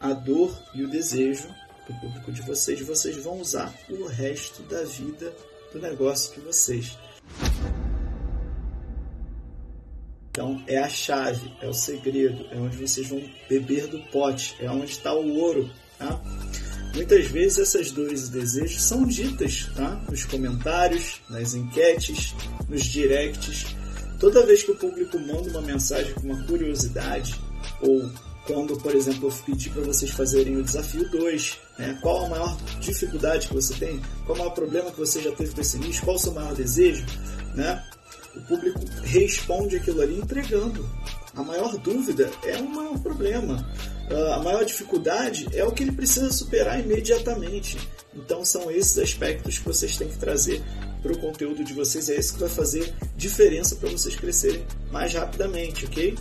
a dor e o desejo do público de vocês, vocês vão usar o resto da vida do negócio de vocês. Então é a chave, é o segredo, é onde vocês vão beber do pote, é onde está o ouro. Tá? Muitas vezes essas dores e desejos são ditas tá? nos comentários, nas enquetes, nos directs. Toda vez que o público manda uma mensagem com uma curiosidade, ou quando, por exemplo, eu pedi para vocês fazerem o desafio 2, né? qual a maior dificuldade que você tem, qual o maior problema que você já teve com esse nicho, qual o seu maior desejo, né? o público responde aquilo ali entregando. A maior dúvida é o maior problema. Uh, a maior dificuldade é o que ele precisa superar imediatamente. Então são esses aspectos que vocês têm que trazer para o conteúdo de vocês. É isso que vai fazer diferença para vocês crescerem mais rapidamente, ok?